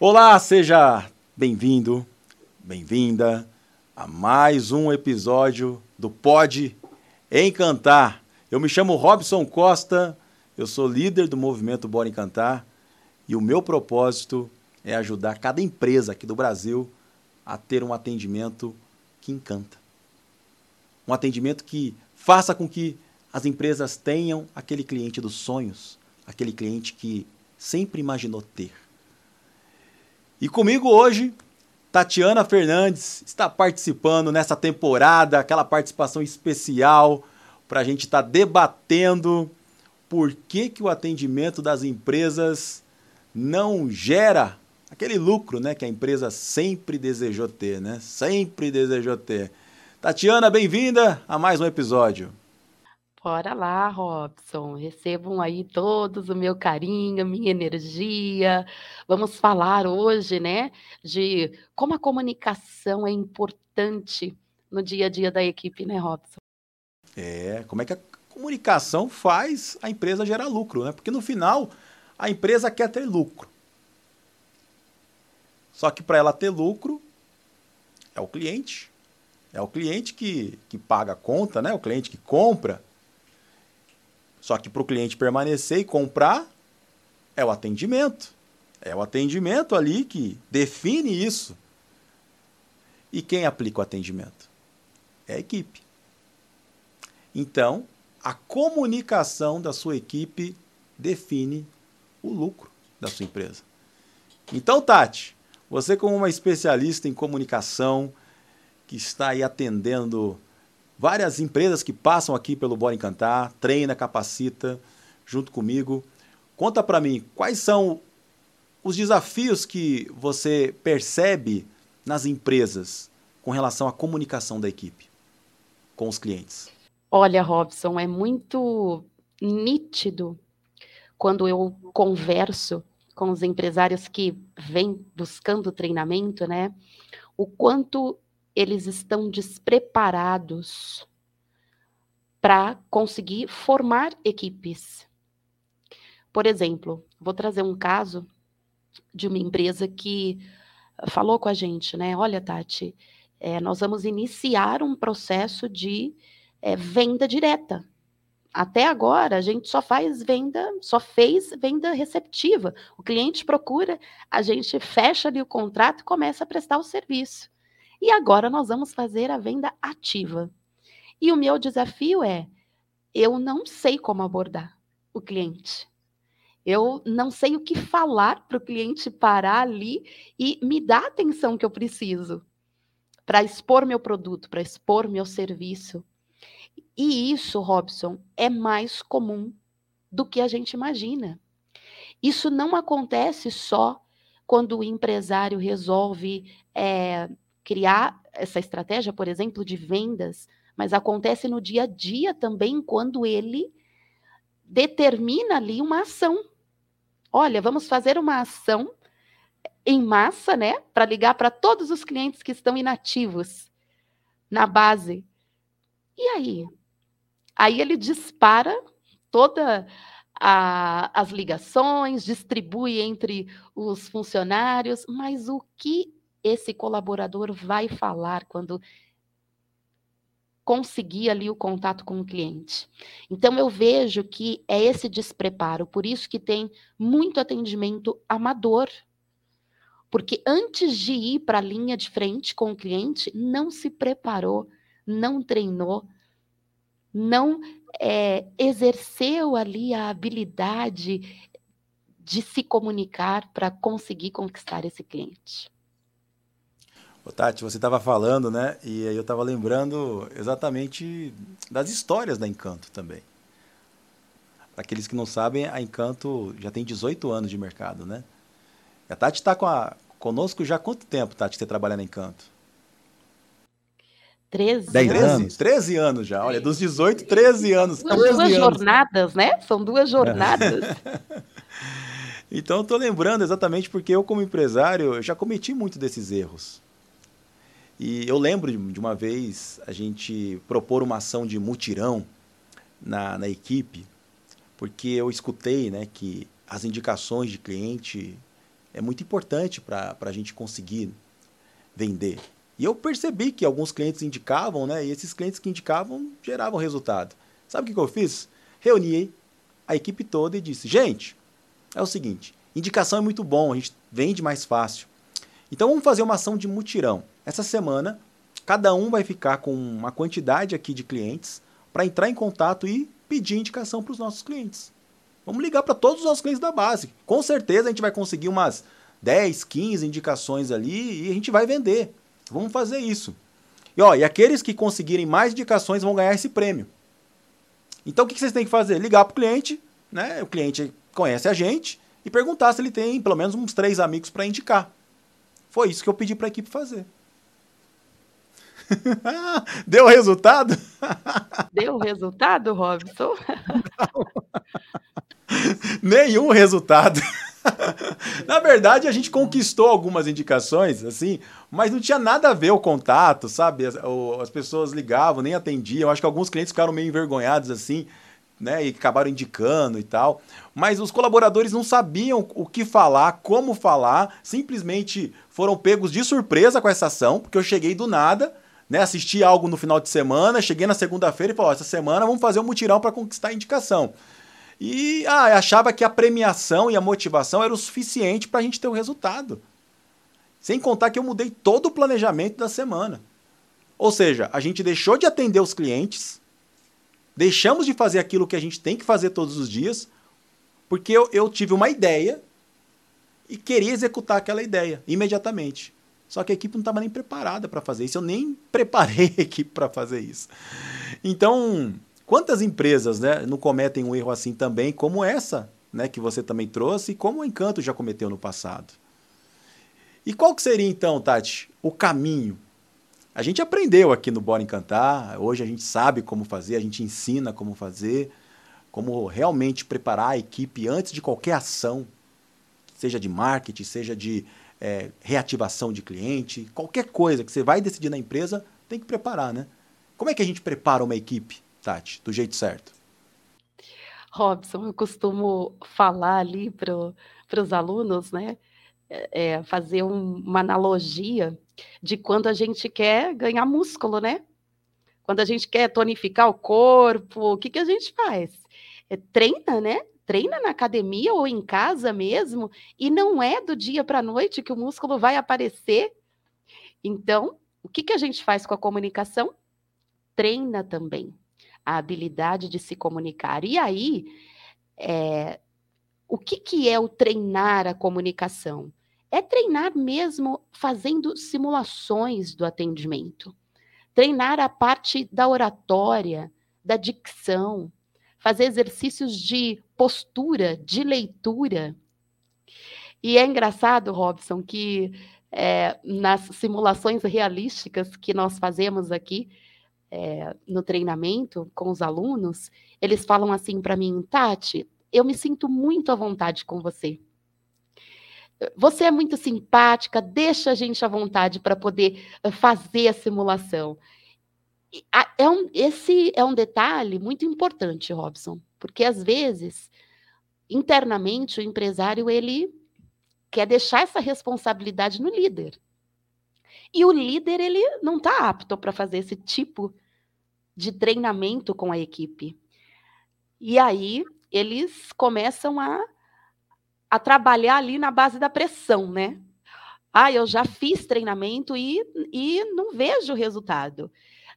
Olá, seja bem-vindo, bem-vinda a mais um episódio do Pode Encantar. Eu me chamo Robson Costa, eu sou líder do movimento Bora Encantar e o meu propósito é ajudar cada empresa aqui do Brasil a ter um atendimento que encanta. Um atendimento que faça com que as empresas tenham aquele cliente dos sonhos, aquele cliente que sempre imaginou ter. E comigo hoje, Tatiana Fernandes está participando nessa temporada, aquela participação especial para a gente estar tá debatendo por que, que o atendimento das empresas não gera aquele lucro né, que a empresa sempre desejou ter, né? Sempre desejou ter. Tatiana, bem-vinda a mais um episódio. Bora lá, Robson. Recebam aí todos o meu carinho, minha energia. Vamos falar hoje, né, de como a comunicação é importante no dia a dia da equipe, né, Robson? É, como é que a comunicação faz a empresa gerar lucro, né? Porque no final a empresa quer ter lucro. Só que para ela ter lucro é o cliente. É o cliente que, que paga a conta, né? O cliente que compra. Só que para o cliente permanecer e comprar, é o atendimento. É o atendimento ali que define isso. E quem aplica o atendimento? É a equipe. Então, a comunicação da sua equipe define o lucro da sua empresa. Então, Tati, você como uma especialista em comunicação, que está aí atendendo várias empresas que passam aqui pelo Bora Encantar, treina, capacita junto comigo. Conta para mim, quais são os desafios que você percebe nas empresas com relação à comunicação da equipe com os clientes? Olha, Robson, é muito nítido quando eu converso com os empresários que vêm buscando treinamento, né? O quanto eles estão despreparados para conseguir formar equipes. Por exemplo, vou trazer um caso de uma empresa que falou com a gente, né? Olha, Tati, é, nós vamos iniciar um processo de é, venda direta. Até agora, a gente só faz venda, só fez venda receptiva. O cliente procura, a gente fecha ali o contrato e começa a prestar o serviço. E agora nós vamos fazer a venda ativa. E o meu desafio é: eu não sei como abordar o cliente. Eu não sei o que falar para o cliente parar ali e me dar a atenção que eu preciso para expor meu produto, para expor meu serviço. E isso, Robson, é mais comum do que a gente imagina. Isso não acontece só quando o empresário resolve é, criar essa estratégia, por exemplo, de vendas, mas acontece no dia a dia também quando ele determina ali uma ação. Olha, vamos fazer uma ação em massa, né, para ligar para todos os clientes que estão inativos na base. E aí? Aí ele dispara toda a, as ligações, distribui entre os funcionários, mas o que esse colaborador vai falar quando conseguir ali o contato com o cliente. Então eu vejo que é esse despreparo, por isso que tem muito atendimento amador. Porque antes de ir para a linha de frente com o cliente, não se preparou, não treinou, não é, exerceu ali a habilidade de se comunicar para conseguir conquistar esse cliente. Ô, Tati, você estava falando, né? E aí eu estava lembrando exatamente das histórias da Encanto também. Para aqueles que não sabem, a Encanto já tem 18 anos de mercado, né? A Tati está conosco já há quanto tempo, Tati, você trabalha na Encanto? 13 10 anos. 13 anos já. Olha, dos 18, 13 anos. São duas anos. jornadas, né? São duas jornadas. então, eu estou lembrando exatamente porque eu, como empresário, já cometi muito desses erros. E eu lembro de uma vez a gente propor uma ação de mutirão na, na equipe, porque eu escutei né, que as indicações de cliente é muito importante para a gente conseguir vender. E eu percebi que alguns clientes indicavam, né? E esses clientes que indicavam geravam resultado. Sabe o que, que eu fiz? Reuni a equipe toda e disse: gente, é o seguinte, indicação é muito bom, a gente vende mais fácil. Então vamos fazer uma ação de mutirão. Essa semana, cada um vai ficar com uma quantidade aqui de clientes para entrar em contato e pedir indicação para os nossos clientes. Vamos ligar para todos os nossos clientes da base. Com certeza a gente vai conseguir umas 10, 15 indicações ali e a gente vai vender. Vamos fazer isso. E, ó, e aqueles que conseguirem mais indicações vão ganhar esse prêmio. Então o que vocês têm que fazer? Ligar para o cliente, né? O cliente conhece a gente e perguntar se ele tem pelo menos uns três amigos para indicar. Foi isso que eu pedi para a equipe fazer. Deu resultado? Deu resultado, Robson? Nenhum resultado. Na verdade, a gente conquistou algumas indicações, assim, mas não tinha nada a ver o contato, sabe? As, as pessoas ligavam, nem atendiam. Acho que alguns clientes ficaram meio envergonhados, assim, né? E acabaram indicando e tal. Mas os colaboradores não sabiam o que falar, como falar, simplesmente foram pegos de surpresa com essa ação, porque eu cheguei do nada, né? Assisti algo no final de semana, cheguei na segunda-feira e falei: essa semana vamos fazer um mutirão para conquistar a indicação. E ah, achava que a premiação e a motivação era o suficiente para a gente ter o resultado. Sem contar que eu mudei todo o planejamento da semana. Ou seja, a gente deixou de atender os clientes, deixamos de fazer aquilo que a gente tem que fazer todos os dias, porque eu, eu tive uma ideia e queria executar aquela ideia imediatamente. Só que a equipe não estava nem preparada para fazer isso. Eu nem preparei a equipe para fazer isso. Então, Quantas empresas né, não cometem um erro assim também, como essa né, que você também trouxe e como o Encanto já cometeu no passado? E qual que seria então, Tati, o caminho? A gente aprendeu aqui no Bora Encantar, hoje a gente sabe como fazer, a gente ensina como fazer, como realmente preparar a equipe antes de qualquer ação, seja de marketing, seja de é, reativação de cliente, qualquer coisa que você vai decidir na empresa, tem que preparar, né? Como é que a gente prepara uma equipe? Tati, do jeito certo? Robson, eu costumo falar ali para os alunos, né? É, é, fazer um, uma analogia de quando a gente quer ganhar músculo, né? Quando a gente quer tonificar o corpo, o que, que a gente faz? É, treina, né? Treina na academia ou em casa mesmo, e não é do dia para a noite que o músculo vai aparecer. Então, o que, que a gente faz com a comunicação? Treina também a habilidade de se comunicar. E aí, é, o que, que é o treinar a comunicação? É treinar mesmo fazendo simulações do atendimento. Treinar a parte da oratória, da dicção, fazer exercícios de postura, de leitura. E é engraçado, Robson, que é, nas simulações realísticas que nós fazemos aqui, é, no treinamento com os alunos, eles falam assim para mim, Tati, eu me sinto muito à vontade com você. Você é muito simpática, deixa a gente à vontade para poder eh, fazer a simulação. É um, esse é um detalhe muito importante, Robson, porque às vezes, internamente, o empresário ele quer deixar essa responsabilidade no líder. E o líder ele não está apto para fazer esse tipo de treinamento com a equipe. E aí eles começam a, a trabalhar ali na base da pressão, né? Ah, eu já fiz treinamento e, e não vejo resultado.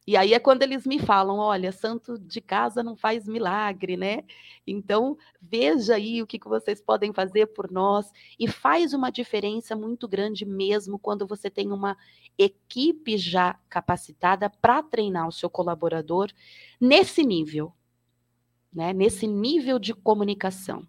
E aí é quando eles me falam: olha, santo de casa não faz milagre, né? Então, veja aí o que, que vocês podem fazer por nós. E faz uma diferença muito grande mesmo quando você tem uma equipe já capacitada para treinar o seu colaborador nesse nível, né? Nesse nível de comunicação.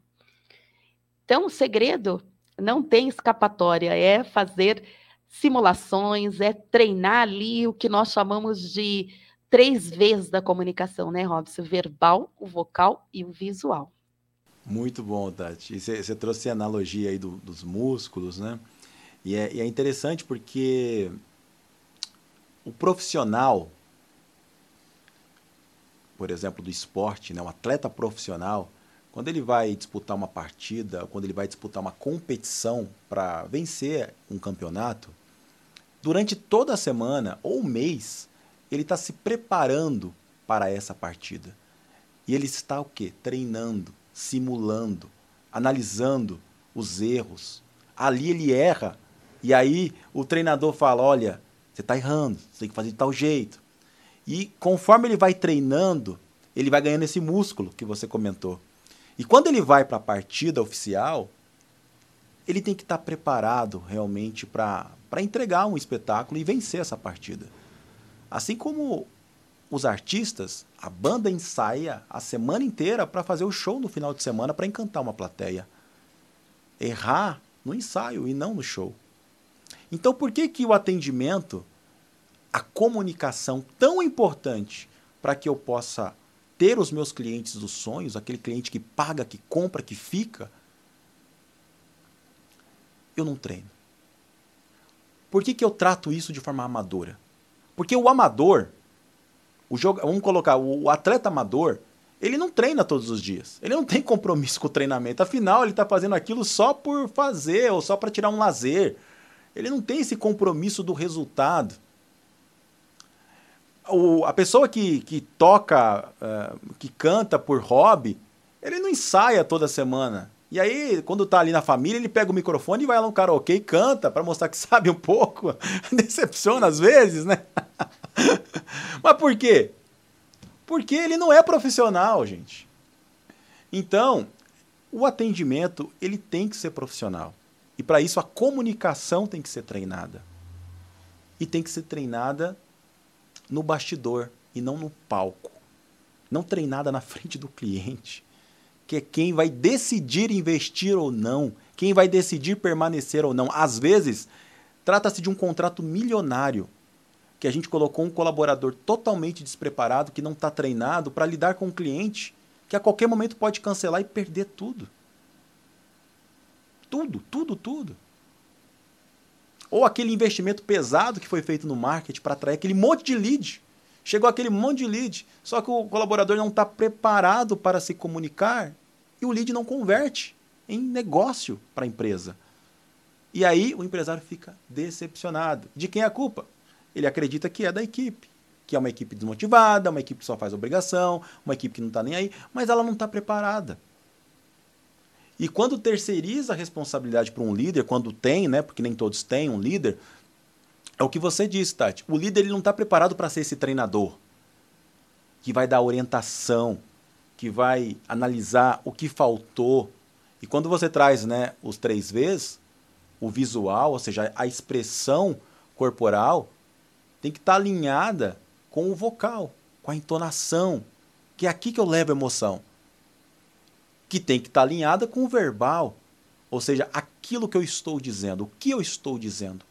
Então, o segredo não tem escapatória, é fazer simulações, é treinar ali o que nós chamamos de três vezes da comunicação, né, Robson? O verbal, o vocal e o visual. Muito bom, Tati. Você trouxe a analogia aí do, dos músculos, né? E é, e é interessante porque o profissional, por exemplo, do esporte, né, um atleta profissional, quando ele vai disputar uma partida, quando ele vai disputar uma competição para vencer um campeonato, durante toda a semana ou mês, ele está se preparando para essa partida. E ele está o quê? Treinando, simulando, analisando os erros. Ali ele erra. E aí o treinador fala: olha, você está errando, você tem que fazer de tal jeito. E conforme ele vai treinando, ele vai ganhando esse músculo que você comentou. E quando ele vai para a partida oficial, ele tem que estar tá preparado realmente para entregar um espetáculo e vencer essa partida. Assim como os artistas, a banda ensaia a semana inteira para fazer o show no final de semana para encantar uma plateia. Errar no ensaio e não no show. Então, por que que o atendimento, a comunicação tão importante para que eu possa ter os meus clientes dos sonhos, aquele cliente que paga, que compra, que fica, eu não treino. Por que, que eu trato isso de forma amadora? Porque o amador, o jogo, vamos colocar, o, atleta amador, ele não treina todos os dias. Ele não tem compromisso com o treinamento. Afinal, ele está fazendo aquilo só por fazer ou só para tirar um lazer. Ele não tem esse compromisso do resultado. O, a pessoa que, que toca, uh, que canta por hobby, ele não ensaia toda semana. E aí, quando tá ali na família, ele pega o microfone e vai lá no karaokê e canta para mostrar que sabe um pouco. Decepciona às vezes, né? Mas por quê? Porque ele não é profissional, gente. Então, o atendimento, ele tem que ser profissional. E para isso a comunicação tem que ser treinada. E tem que ser treinada no bastidor e não no palco. Não treinada na frente do cliente que é quem vai decidir investir ou não, quem vai decidir permanecer ou não. Às vezes, trata-se de um contrato milionário que a gente colocou um colaborador totalmente despreparado, que não está treinado para lidar com um cliente que a qualquer momento pode cancelar e perder tudo. Tudo, tudo, tudo. Ou aquele investimento pesado que foi feito no marketing para atrair aquele monte de lead. Chegou aquele monte de lead, só que o colaborador não está preparado para se comunicar e o lead não converte em negócio para a empresa. E aí o empresário fica decepcionado. De quem é a culpa? Ele acredita que é da equipe, que é uma equipe desmotivada, uma equipe que só faz obrigação, uma equipe que não está nem aí, mas ela não está preparada. E quando terceiriza a responsabilidade para um líder, quando tem, né, porque nem todos têm um líder, é o que você disse, Tati. O líder ele não está preparado para ser esse treinador que vai dar orientação, que vai analisar o que faltou. E quando você traz né, os três Vs, o visual, ou seja, a expressão corporal, tem que estar tá alinhada com o vocal, com a entonação, que é aqui que eu levo emoção. Que tem que estar tá alinhada com o verbal, ou seja, aquilo que eu estou dizendo, o que eu estou dizendo.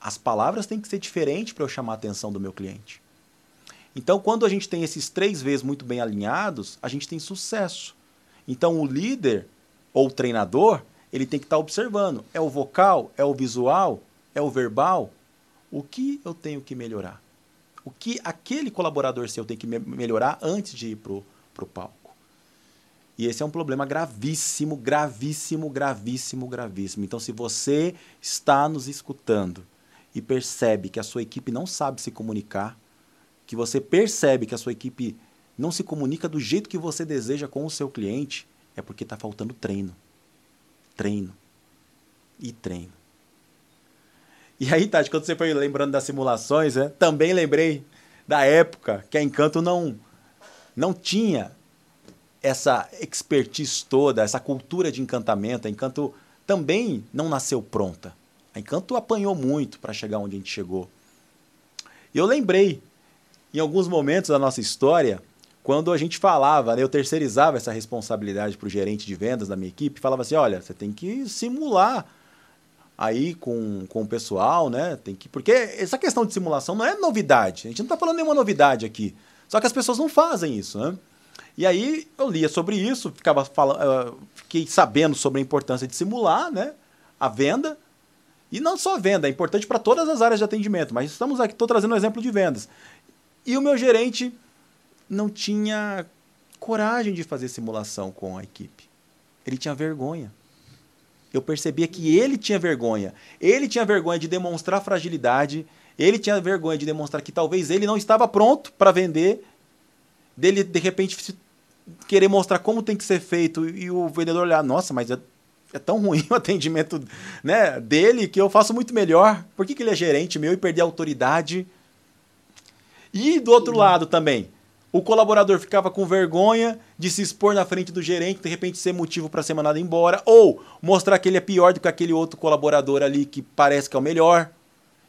As palavras têm que ser diferentes para eu chamar a atenção do meu cliente. Então, quando a gente tem esses três Vs muito bem alinhados, a gente tem sucesso. Então, o líder ou o treinador, ele tem que estar observando: é o vocal, é o visual, é o verbal? O que eu tenho que melhorar? O que aquele colaborador seu tem que me melhorar antes de ir para o palco? E esse é um problema gravíssimo, gravíssimo, gravíssimo, gravíssimo. Então, se você está nos escutando e percebe que a sua equipe não sabe se comunicar, que você percebe que a sua equipe não se comunica do jeito que você deseja com o seu cliente, é porque está faltando treino. Treino. E treino. E aí, Tati, quando você foi lembrando das simulações, né, também lembrei da época que a Encanto não, não tinha essa expertise toda, essa cultura de encantamento. A Encanto também não nasceu pronta. A Encanto apanhou muito para chegar onde a gente chegou. Eu lembrei, em alguns momentos da nossa história, quando a gente falava, né, eu terceirizava essa responsabilidade para o gerente de vendas da minha equipe, falava assim, olha, você tem que simular aí com, com o pessoal, né? Tem que, porque essa questão de simulação não é novidade. A gente não está falando nenhuma novidade aqui. Só que as pessoas não fazem isso, né? E aí eu lia sobre isso, ficava falando, uh, fiquei sabendo sobre a importância de simular, né? A venda, e não só venda, é importante para todas as áreas de atendimento, mas estamos aqui, estou trazendo um exemplo de vendas. E o meu gerente não tinha coragem de fazer simulação com a equipe. Ele tinha vergonha. Eu percebia que ele tinha vergonha. Ele tinha vergonha de demonstrar fragilidade. Ele tinha vergonha de demonstrar que talvez ele não estava pronto para vender. Dele, de repente, querer mostrar como tem que ser feito e o vendedor olhar, nossa, mas é, é tão ruim o atendimento né, dele que eu faço muito melhor. Por que, que ele é gerente meu e perder a autoridade? E do outro lado também, o colaborador ficava com vergonha de se expor na frente do gerente, de repente ser motivo para ser mandado embora, ou mostrar que ele é pior do que aquele outro colaborador ali que parece que é o melhor.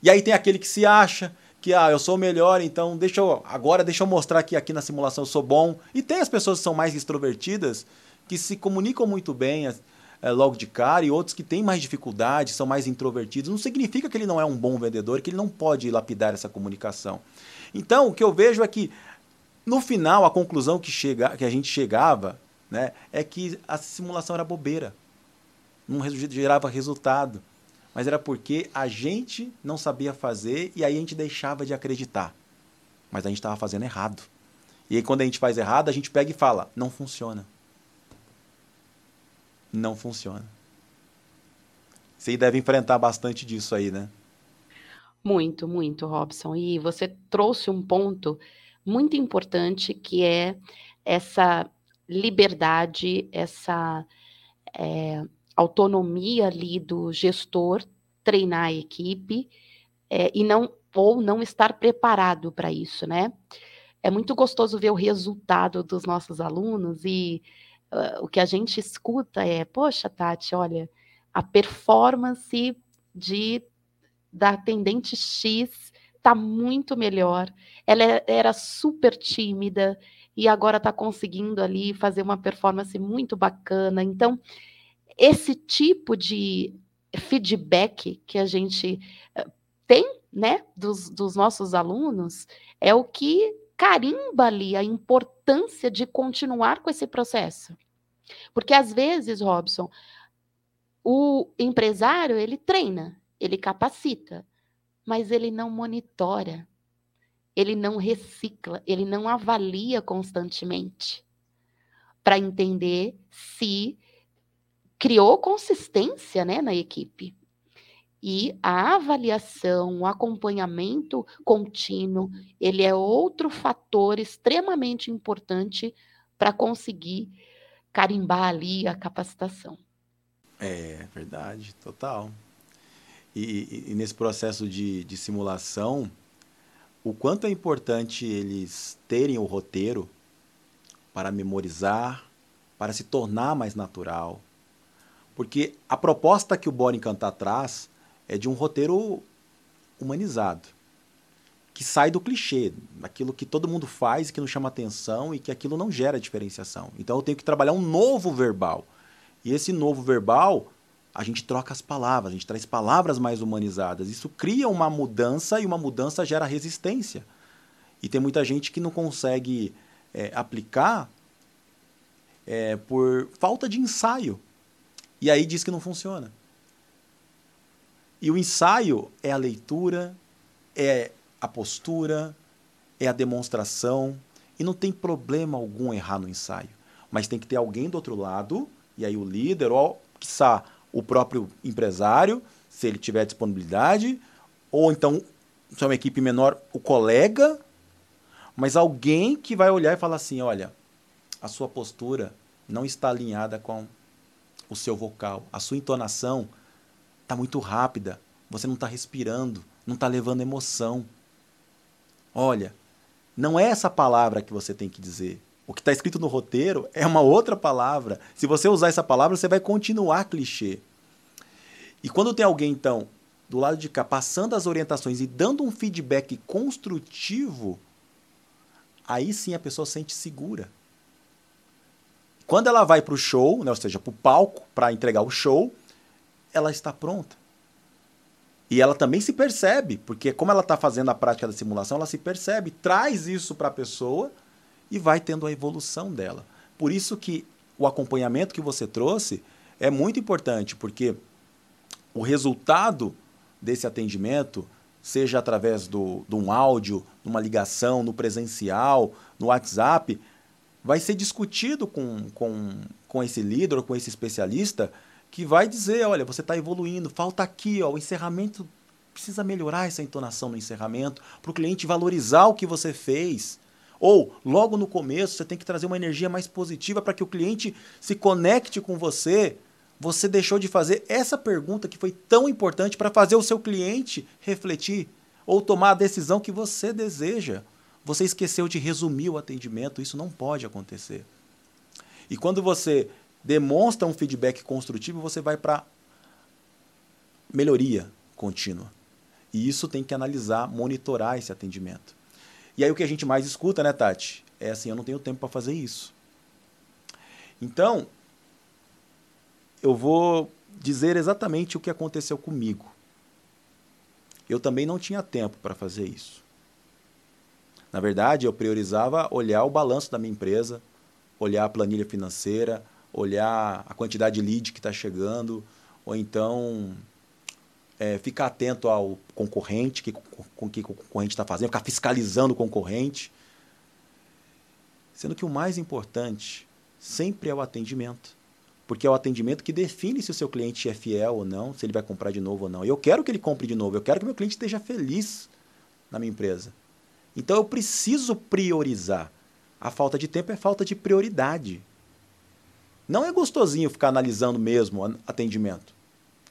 E aí tem aquele que se acha que ah, eu sou melhor, então deixa eu agora deixa eu mostrar que aqui na simulação eu sou bom. E tem as pessoas que são mais extrovertidas, que se comunicam muito bem é, logo de cara, e outros que têm mais dificuldade, são mais introvertidos. Não significa que ele não é um bom vendedor, que ele não pode lapidar essa comunicação. Então, o que eu vejo é que no final, a conclusão que, chega, que a gente chegava né, é que a simulação era bobeira. Não gerava resultado. Mas era porque a gente não sabia fazer e aí a gente deixava de acreditar. Mas a gente estava fazendo errado. E aí, quando a gente faz errado, a gente pega e fala: não funciona. Não funciona. Você deve enfrentar bastante disso aí, né? Muito, muito, Robson. E você trouxe um ponto muito importante, que é essa liberdade, essa é, autonomia ali do gestor treinar a equipe é, e não ou não estar preparado para isso, né? É muito gostoso ver o resultado dos nossos alunos e uh, o que a gente escuta é, poxa, Tati, olha, a performance de da atendente X está muito melhor. Ela é, era super tímida e agora está conseguindo ali fazer uma performance muito bacana. Então, esse tipo de feedback que a gente eh, tem, né, dos, dos nossos alunos, é o que carimba ali a importância de continuar com esse processo. Porque às vezes, Robson, o empresário, ele treina, ele capacita, mas ele não monitora, ele não recicla, ele não avalia constantemente para entender se criou consistência né, na equipe. E a avaliação, o acompanhamento contínuo, ele é outro fator extremamente importante para conseguir carimbar ali a capacitação. É verdade, total. E, e, nesse processo de, de simulação, o quanto é importante eles terem o roteiro para memorizar, para se tornar mais natural. Porque a proposta que o Bora Encantar traz é de um roteiro humanizado, que sai do clichê, daquilo que todo mundo faz e que não chama atenção e que aquilo não gera diferenciação. Então eu tenho que trabalhar um novo verbal. E esse novo verbal a gente troca as palavras, a gente traz palavras mais humanizadas. Isso cria uma mudança e uma mudança gera resistência. E tem muita gente que não consegue é, aplicar é, por falta de ensaio. E aí diz que não funciona. E o ensaio é a leitura, é a postura, é a demonstração. E não tem problema algum errar no ensaio. Mas tem que ter alguém do outro lado, e aí o líder, ou, quiçá, o próprio empresário, se ele tiver disponibilidade, ou então, se é uma equipe menor, o colega, mas alguém que vai olhar e falar assim: olha, a sua postura não está alinhada com o seu vocal, a sua entonação está muito rápida, você não está respirando, não está levando emoção. Olha, não é essa palavra que você tem que dizer. O que está escrito no roteiro é uma outra palavra. Se você usar essa palavra, você vai continuar clichê. E quando tem alguém, então, do lado de cá, passando as orientações e dando um feedback construtivo, aí sim a pessoa sente segura. Quando ela vai para o show, né, ou seja, para o palco, para entregar o show, ela está pronta. E ela também se percebe, porque como ela está fazendo a prática da simulação, ela se percebe, traz isso para a pessoa e vai tendo a evolução dela. Por isso que o acompanhamento que você trouxe é muito importante, porque o resultado desse atendimento, seja através do, de um áudio, numa ligação, no presencial, no WhatsApp, vai ser discutido com, com, com esse líder ou com esse especialista que vai dizer, olha, você está evoluindo, falta aqui, ó, o encerramento precisa melhorar essa entonação no encerramento para o cliente valorizar o que você fez. Ou, logo no começo, você tem que trazer uma energia mais positiva para que o cliente se conecte com você. Você deixou de fazer essa pergunta que foi tão importante para fazer o seu cliente refletir ou tomar a decisão que você deseja. Você esqueceu de resumir o atendimento, isso não pode acontecer. E quando você demonstra um feedback construtivo, você vai para melhoria contínua. E isso tem que analisar, monitorar esse atendimento. E aí o que a gente mais escuta, né, Tati? É assim, eu não tenho tempo para fazer isso. Então, eu vou dizer exatamente o que aconteceu comigo. Eu também não tinha tempo para fazer isso. Na verdade, eu priorizava olhar o balanço da minha empresa, olhar a planilha financeira, olhar a quantidade de lead que está chegando, ou então é, ficar atento ao concorrente, que, com o que o concorrente está fazendo, ficar fiscalizando o concorrente. Sendo que o mais importante sempre é o atendimento. Porque é o atendimento que define se o seu cliente é fiel ou não, se ele vai comprar de novo ou não. E eu quero que ele compre de novo, eu quero que meu cliente esteja feliz na minha empresa. Então eu preciso priorizar. A falta de tempo é falta de prioridade. Não é gostosinho ficar analisando mesmo atendimento.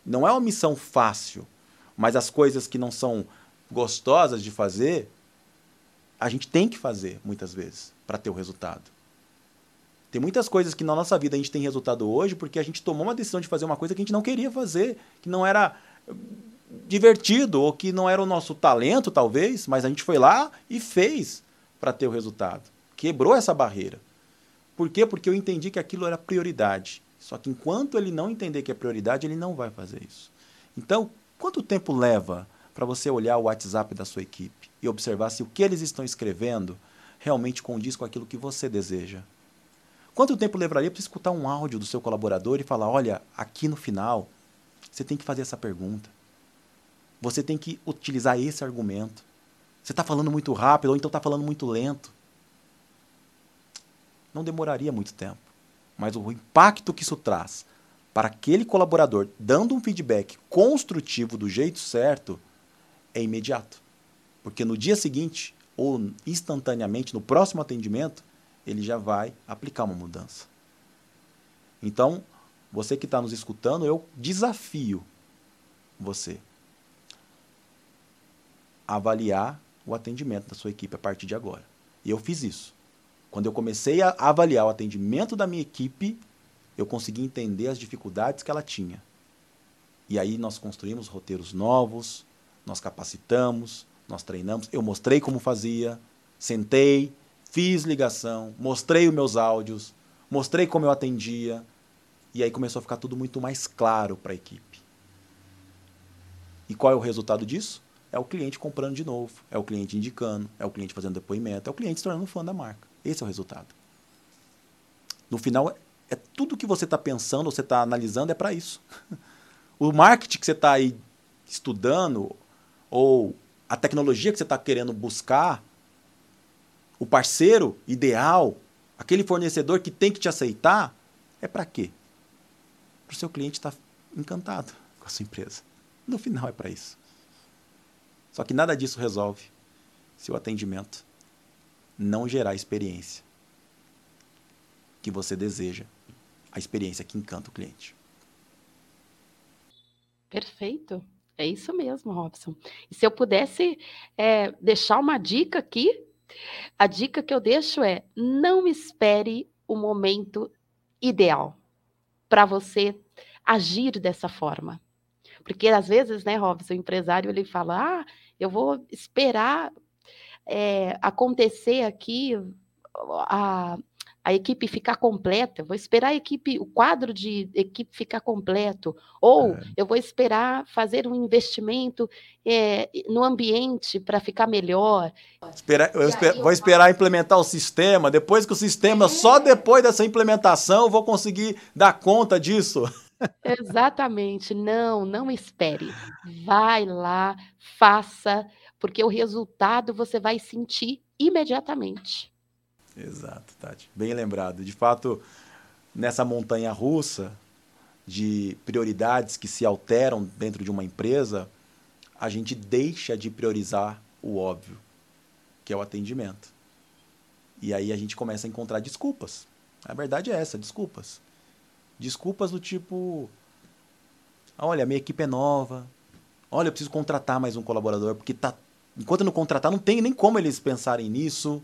Não é uma missão fácil, mas as coisas que não são gostosas de fazer, a gente tem que fazer muitas vezes para ter o resultado. Tem muitas coisas que na nossa vida a gente tem resultado hoje porque a gente tomou uma decisão de fazer uma coisa que a gente não queria fazer, que não era divertido ou que não era o nosso talento, talvez, mas a gente foi lá e fez para ter o resultado. Quebrou essa barreira. Por quê? Porque eu entendi que aquilo era prioridade. Só que enquanto ele não entender que é prioridade, ele não vai fazer isso. Então, quanto tempo leva para você olhar o WhatsApp da sua equipe e observar se o que eles estão escrevendo realmente condiz com aquilo que você deseja? Quanto tempo levaria para escutar um áudio do seu colaborador e falar: olha, aqui no final, você tem que fazer essa pergunta. Você tem que utilizar esse argumento. Você está falando muito rápido ou então está falando muito lento. Não demoraria muito tempo mas o impacto que isso traz para aquele colaborador dando um feedback construtivo do jeito certo é imediato. Porque no dia seguinte, ou instantaneamente, no próximo atendimento, ele já vai aplicar uma mudança. Então, você que está nos escutando, eu desafio você avaliar o atendimento da sua equipe a partir de agora. E eu fiz isso. Quando eu comecei a avaliar o atendimento da minha equipe, eu consegui entender as dificuldades que ela tinha. E aí nós construímos roteiros novos, nós capacitamos, nós treinamos. Eu mostrei como fazia, sentei, fiz ligação, mostrei os meus áudios, mostrei como eu atendia. E aí começou a ficar tudo muito mais claro para a equipe. E qual é o resultado disso? É o cliente comprando de novo, é o cliente indicando, é o cliente fazendo depoimento, é o cliente se tornando fã da marca. Esse é o resultado. No final, é tudo que você está pensando, você está analisando, é para isso. o marketing que você está aí estudando, ou a tecnologia que você está querendo buscar, o parceiro ideal, aquele fornecedor que tem que te aceitar, é para quê? Para o seu cliente estar tá encantado com a sua empresa. No final é para isso. Só que nada disso resolve se o atendimento não gerar a experiência que você deseja, a experiência que encanta o cliente. Perfeito. É isso mesmo, Robson. E se eu pudesse é, deixar uma dica aqui, a dica que eu deixo é: não espere o momento ideal para você agir dessa forma. Porque às vezes, né, Robson, o empresário ele fala: ah, eu vou esperar é, acontecer aqui a, a equipe ficar completa, vou esperar a equipe, o quadro de equipe ficar completo, ou é. eu vou esperar fazer um investimento é, no ambiente para ficar melhor. Espera, eu esper, vou esperar implementar o sistema, depois que o sistema, é. só depois dessa implementação eu vou conseguir dar conta disso. Exatamente, não, não espere. Vai lá, faça, porque o resultado você vai sentir imediatamente. Exato, Tati. Bem lembrado. De fato, nessa montanha russa de prioridades que se alteram dentro de uma empresa, a gente deixa de priorizar o óbvio, que é o atendimento. E aí a gente começa a encontrar desculpas. A verdade é essa, desculpas. Desculpas do tipo: olha, minha equipe é nova. Olha, eu preciso contratar mais um colaborador, porque tá, enquanto não contratar, não tem nem como eles pensarem nisso.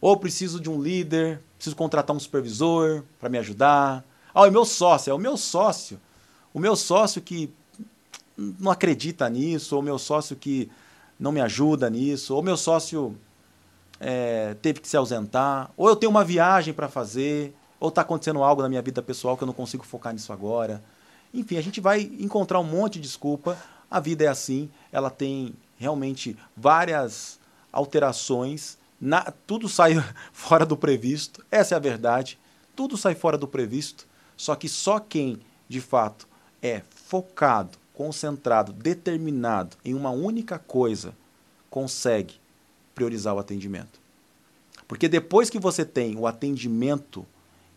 Ou preciso de um líder, preciso contratar um supervisor para me ajudar. Ah, é meu sócio, é o meu sócio. O meu sócio que não acredita nisso, ou meu sócio que não me ajuda nisso, ou meu sócio é, teve que se ausentar, ou eu tenho uma viagem para fazer, ou está acontecendo algo na minha vida pessoal que eu não consigo focar nisso agora. Enfim, a gente vai encontrar um monte de desculpa. A vida é assim, ela tem realmente várias alterações, na, tudo sai fora do previsto, essa é a verdade. Tudo sai fora do previsto, só que só quem, de fato, é focado, concentrado, determinado em uma única coisa, consegue priorizar o atendimento. Porque depois que você tem o atendimento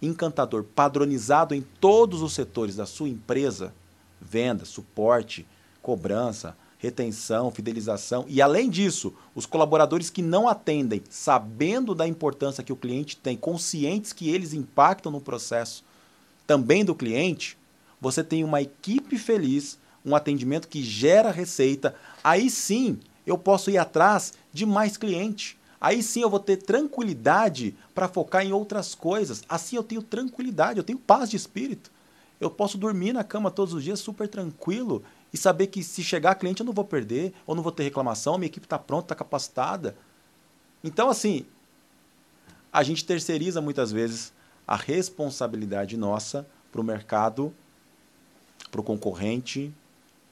encantador padronizado em todos os setores da sua empresa, venda, suporte, cobrança, retenção, fidelização e além disso, os colaboradores que não atendem, sabendo da importância que o cliente tem, conscientes que eles impactam no processo também do cliente, você tem uma equipe feliz, um atendimento que gera receita, aí sim eu posso ir atrás de mais cliente. Aí sim eu vou ter tranquilidade para focar em outras coisas. Assim eu tenho tranquilidade, eu tenho paz de espírito. Eu posso dormir na cama todos os dias super tranquilo e saber que se chegar cliente eu não vou perder, ou não vou ter reclamação, minha equipe está pronta, está capacitada. Então, assim, a gente terceiriza muitas vezes a responsabilidade nossa para o mercado, para o concorrente,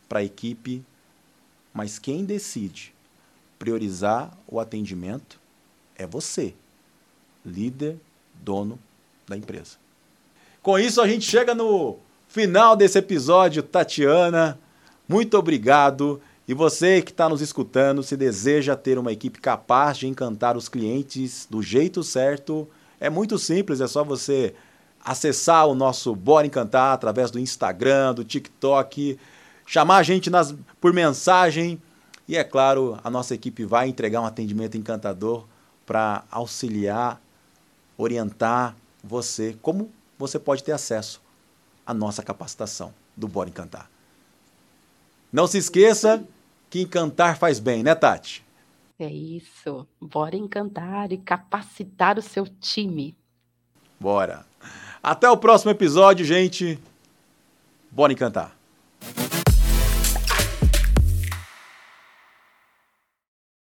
para a equipe, mas quem decide priorizar o atendimento é você, líder, dono da empresa. Com isso, a gente chega no final desse episódio. Tatiana, muito obrigado. E você que está nos escutando, se deseja ter uma equipe capaz de encantar os clientes do jeito certo, é muito simples, é só você acessar o nosso Bora Encantar através do Instagram, do TikTok, chamar a gente nas, por mensagem e é claro, a nossa equipe vai entregar um atendimento encantador para auxiliar, orientar você como você pode ter acesso à nossa capacitação do Bora Encantar. Não se esqueça que encantar faz bem, né, Tati? É isso. Bora encantar e capacitar o seu time. Bora. Até o próximo episódio, gente. Bora encantar.